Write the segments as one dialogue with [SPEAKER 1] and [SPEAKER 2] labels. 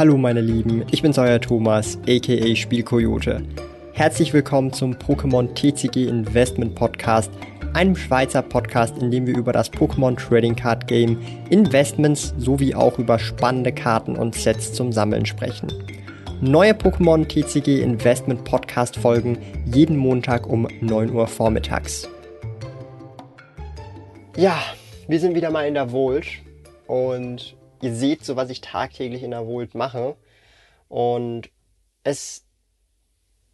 [SPEAKER 1] Hallo meine Lieben, ich bin's euer Thomas, aka Spielkoyote. Herzlich willkommen zum Pokémon TCG Investment Podcast, einem Schweizer Podcast, in dem wir über das Pokémon Trading Card Game, Investments sowie auch über spannende Karten und Sets zum Sammeln sprechen. Neue Pokémon TCG Investment Podcast folgen jeden Montag um 9 Uhr vormittags. Ja, wir sind wieder mal in der Volt und ihr seht so, was ich tagtäglich in der Volt mache. Und es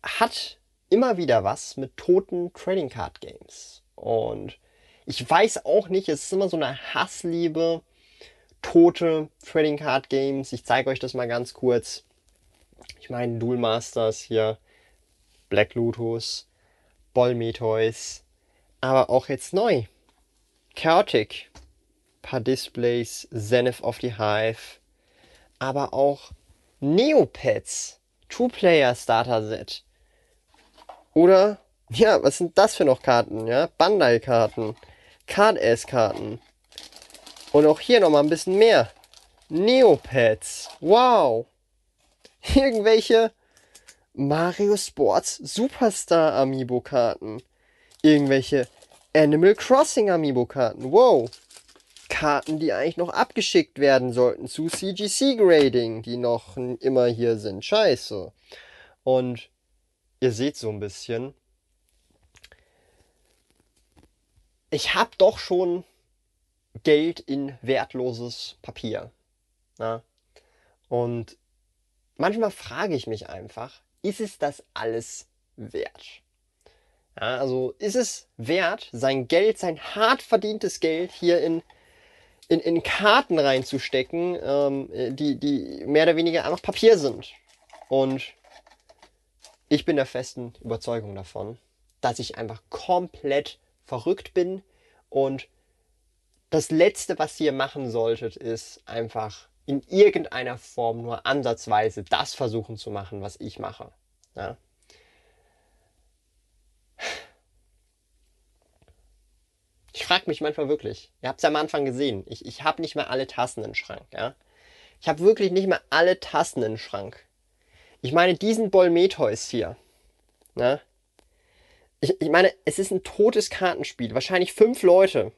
[SPEAKER 1] hat immer wieder was mit toten Trading Card Games. Und ich weiß auch nicht, es ist immer so eine Hassliebe, tote Trading Card Games. Ich zeige euch das mal ganz kurz. Ich meine Duel Masters hier, Black Lotus, Bollmetoys, aber auch jetzt neu. Chaotic, paar Displays, Zenith of the Hive, aber auch Neopets, Two-Player Starter Set. Oder, ja, was sind das für noch Karten, ja? Bandai-Karten, Card-S-Karten. Und auch hier nochmal ein bisschen mehr. Neopets, wow. Irgendwelche Mario Sports Superstar Amiibo Karten. Irgendwelche Animal Crossing Amiibo Karten. Wow. Karten, die eigentlich noch abgeschickt werden sollten zu CGC Grading, die noch immer hier sind. Scheiße. Und ihr seht so ein bisschen, ich habe doch schon Geld in wertloses Papier. Na? Und manchmal frage ich mich einfach, ist es das alles wert? Ja, also ist es wert, sein Geld, sein hart verdientes Geld hier in, in, in Karten reinzustecken, ähm, die, die mehr oder weniger einfach Papier sind. Und ich bin der festen Überzeugung davon, dass ich einfach komplett verrückt bin und das Letzte, was ihr machen solltet, ist einfach in irgendeiner Form nur ansatzweise das versuchen zu machen, was ich mache. Ja? Ich frage mich manchmal wirklich, ihr habt es am Anfang gesehen, ich, ich habe nicht mehr alle Tassen im Schrank. Ja? Ich habe wirklich nicht mehr alle Tassen im Schrank. Ich meine, diesen Bolmetheus hier. Ne? Ich, ich meine, es ist ein totes Kartenspiel. Wahrscheinlich fünf Leute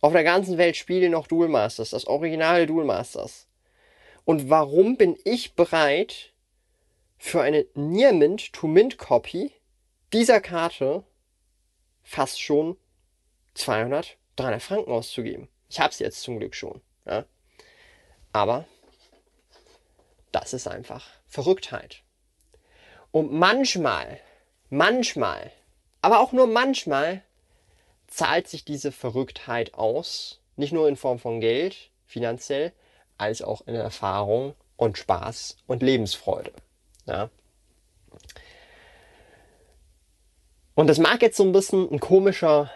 [SPEAKER 1] auf der ganzen Welt spielen noch Duel Masters, das originale Duel Masters. Und warum bin ich bereit, für eine Near Mint to Mint Copy dieser Karte fast schon 200, 300 Franken auszugeben? Ich habe es jetzt zum Glück schon. Ja? Aber das ist einfach Verrücktheit. Und manchmal, manchmal, aber auch nur manchmal zahlt sich diese Verrücktheit aus. Nicht nur in Form von Geld, finanziell, als auch in Erfahrung und Spaß und Lebensfreude. Ja. Und das mag jetzt so ein bisschen ein komischer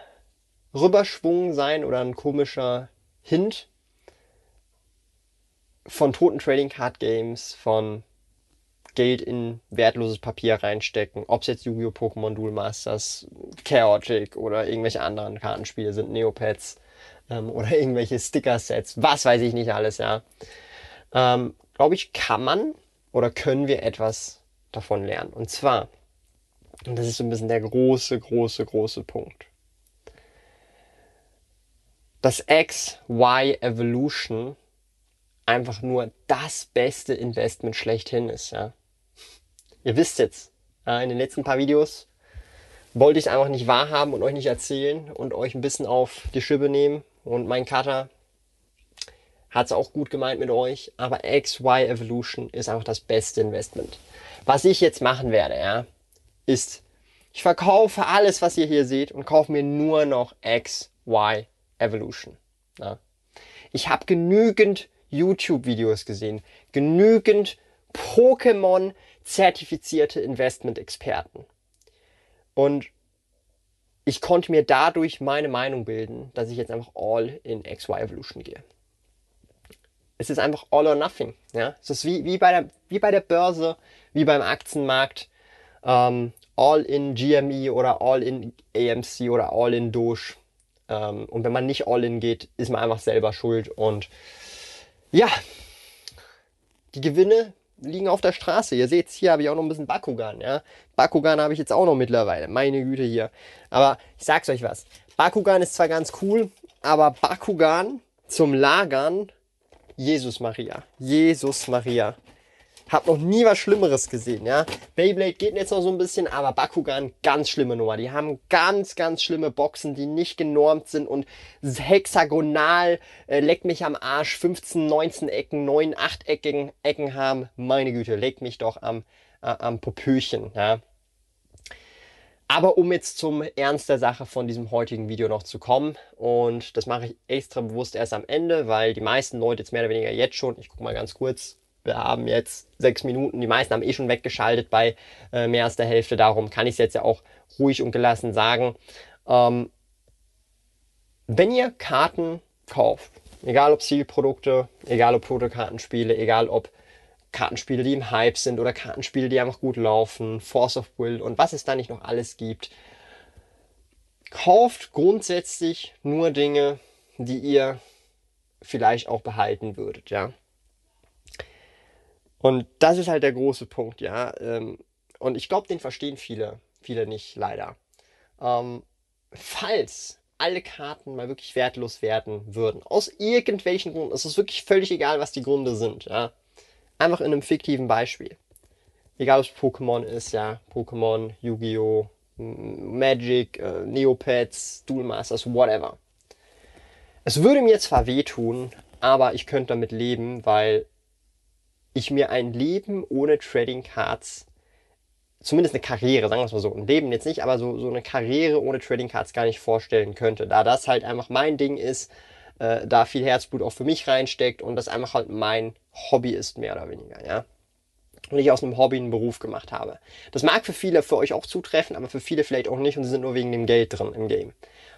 [SPEAKER 1] Rüberschwung sein oder ein komischer Hint von toten Trading Card Games, von Geld in wertloses Papier reinstecken, ob es jetzt Yu-Gi-Oh! Pokémon Duel Masters, Chaotic oder irgendwelche anderen Kartenspiele sind, Neopets ähm, oder irgendwelche Sticker-Sets, was weiß ich nicht alles, ja. Ähm, Glaube ich, kann man oder können wir etwas davon lernen. Und zwar, und das ist so ein bisschen der große, große, große Punkt. Das X-Y-Evolution einfach nur das beste Investment schlechthin ist, ja. Ihr wisst jetzt, in den letzten paar Videos wollte ich es einfach nicht wahrhaben und euch nicht erzählen und euch ein bisschen auf die Schippe nehmen. Und mein Cutter hat es auch gut gemeint mit euch, aber XY Evolution ist einfach das beste Investment. Was ich jetzt machen werde, ja, ist, ich verkaufe alles, was ihr hier seht und kaufe mir nur noch XY Evolution. Ja. Ich habe genügend YouTube-Videos gesehen, genügend Pokémon zertifizierte Investment-Experten. Und ich konnte mir dadurch meine Meinung bilden, dass ich jetzt einfach all in XY Evolution gehe. Es ist einfach all or nothing. Ja? Es ist wie, wie, bei, der, wie bei der Börse, wie beim Aktienmarkt. Ähm, all in GME oder all in AMC oder all in Doge. Ähm, und wenn man nicht all in geht, ist man einfach selber schuld. Und ja, die Gewinne liegen auf der Straße. Ihr seht, hier habe ich auch noch ein bisschen Bakugan, ja. Bakugan habe ich jetzt auch noch mittlerweile. Meine Güte hier. Aber ich sag's euch was. Bakugan ist zwar ganz cool, aber Bakugan zum Lagern, Jesus Maria. Jesus Maria. Hab noch nie was Schlimmeres gesehen, ja. Beyblade geht jetzt noch so ein bisschen, aber Bakugan, ganz schlimme Nummer. Die haben ganz, ganz schlimme Boxen, die nicht genormt sind und hexagonal, äh, leck mich am Arsch, 15, 19 Ecken, 9, 8 Ecken, Ecken haben. Meine Güte, leck mich doch am, äh, am Popöchen, ja. Aber um jetzt zum Ernst der Sache von diesem heutigen Video noch zu kommen, und das mache ich extra bewusst erst am Ende, weil die meisten Leute jetzt mehr oder weniger jetzt schon, ich gucke mal ganz kurz, wir haben jetzt sechs Minuten, die meisten haben eh schon weggeschaltet bei äh, mehr als der Hälfte, darum kann ich es jetzt ja auch ruhig und gelassen sagen. Ähm, wenn ihr Karten kauft, egal ob Zielprodukte, egal ob Protokartenspiele, egal ob Kartenspiele, die im Hype sind oder Kartenspiele, die einfach gut laufen, Force of Will und was es da nicht noch alles gibt, kauft grundsätzlich nur Dinge, die ihr vielleicht auch behalten würdet, ja. Und das ist halt der große Punkt, ja. Ähm, und ich glaube, den verstehen viele, viele nicht, leider. Ähm, falls alle Karten mal wirklich wertlos werden würden, aus irgendwelchen Gründen, es ist wirklich völlig egal, was die Gründe sind, ja. Einfach in einem fiktiven Beispiel. Egal, ob es Pokémon ist, ja, Pokémon, Yu-Gi-Oh!, Magic, äh, Neopets, Duel Masters, whatever. Es würde mir zwar wehtun, aber ich könnte damit leben, weil ich mir ein Leben ohne Trading Cards, zumindest eine Karriere, sagen wir es mal so, ein Leben jetzt nicht, aber so, so eine Karriere ohne Trading Cards gar nicht vorstellen könnte, da das halt einfach mein Ding ist, äh, da viel Herzblut auch für mich reinsteckt und das einfach halt mein Hobby ist, mehr oder weniger, ja. Und ich aus einem Hobby einen Beruf gemacht habe. Das mag für viele für euch auch zutreffen, aber für viele vielleicht auch nicht und sie sind nur wegen dem Geld drin im Game.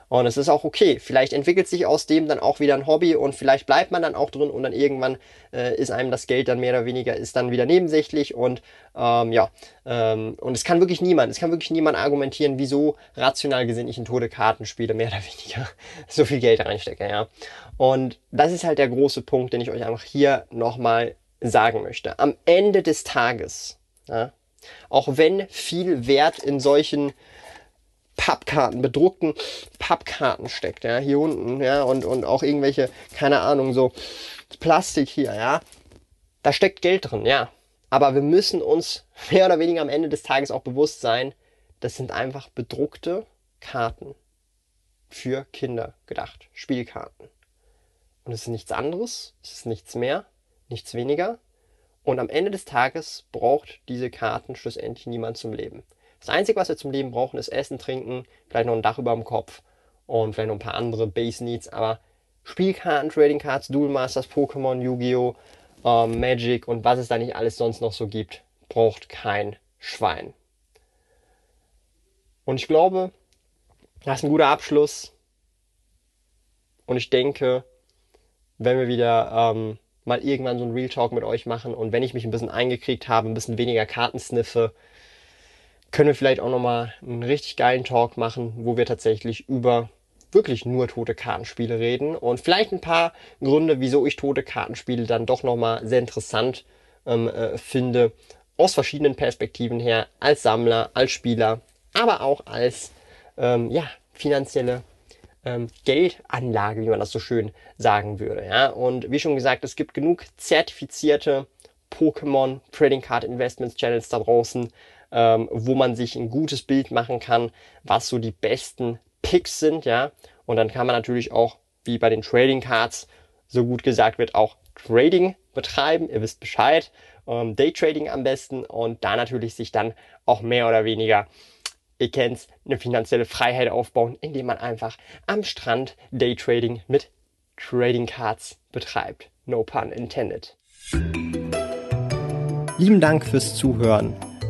[SPEAKER 1] Und es ist auch okay. Vielleicht entwickelt sich aus dem dann auch wieder ein Hobby und vielleicht bleibt man dann auch drin und dann irgendwann äh, ist einem das Geld dann mehr oder weniger ist dann wieder nebensächlich und ähm, ja ähm, und es kann wirklich niemand, es kann wirklich niemand argumentieren, wieso rational gesehen ich in tote Karten spiele mehr oder weniger so viel Geld reinstecke, ja. Und das ist halt der große Punkt, den ich euch einfach hier nochmal sagen möchte. Am Ende des Tages, ja, auch wenn viel Wert in solchen Pappkarten, bedruckten Pappkarten steckt, ja, hier unten, ja, und, und auch irgendwelche, keine Ahnung, so Plastik hier, ja. Da steckt Geld drin, ja. Aber wir müssen uns mehr oder weniger am Ende des Tages auch bewusst sein, das sind einfach bedruckte Karten für Kinder gedacht, Spielkarten. Und es ist nichts anderes, es ist nichts mehr, nichts weniger. Und am Ende des Tages braucht diese Karten schlussendlich niemand zum Leben. Das Einzige, was wir zum Leben brauchen, ist Essen, Trinken, vielleicht noch ein Dach über dem Kopf und vielleicht noch ein paar andere Base Needs. Aber Spielkarten, Trading Cards, Duel Masters, Pokémon, Yu-Gi-Oh!, ähm, Magic und was es da nicht alles sonst noch so gibt, braucht kein Schwein. Und ich glaube, das ist ein guter Abschluss. Und ich denke, wenn wir wieder ähm, mal irgendwann so ein Real Talk mit euch machen und wenn ich mich ein bisschen eingekriegt habe, ein bisschen weniger Karten sniffe, können wir vielleicht auch nochmal einen richtig geilen Talk machen, wo wir tatsächlich über wirklich nur tote Kartenspiele reden und vielleicht ein paar Gründe, wieso ich tote Kartenspiele dann doch nochmal sehr interessant ähm, äh, finde, aus verschiedenen Perspektiven her, als Sammler, als Spieler, aber auch als ähm, ja, finanzielle ähm, Geldanlage, wie man das so schön sagen würde. Ja? Und wie schon gesagt, es gibt genug zertifizierte Pokémon Trading Card Investments Channels da draußen, ähm, wo man sich ein gutes Bild machen kann, was so die besten Picks sind, ja. Und dann kann man natürlich auch, wie bei den Trading Cards so gut gesagt wird, auch Trading betreiben. Ihr wisst Bescheid. Ähm, Daytrading am besten und da natürlich sich dann auch mehr oder weniger, ihr kennt's, eine finanzielle Freiheit aufbauen, indem man einfach am Strand Daytrading mit Trading Cards betreibt. No pun intended. Lieben Dank fürs Zuhören.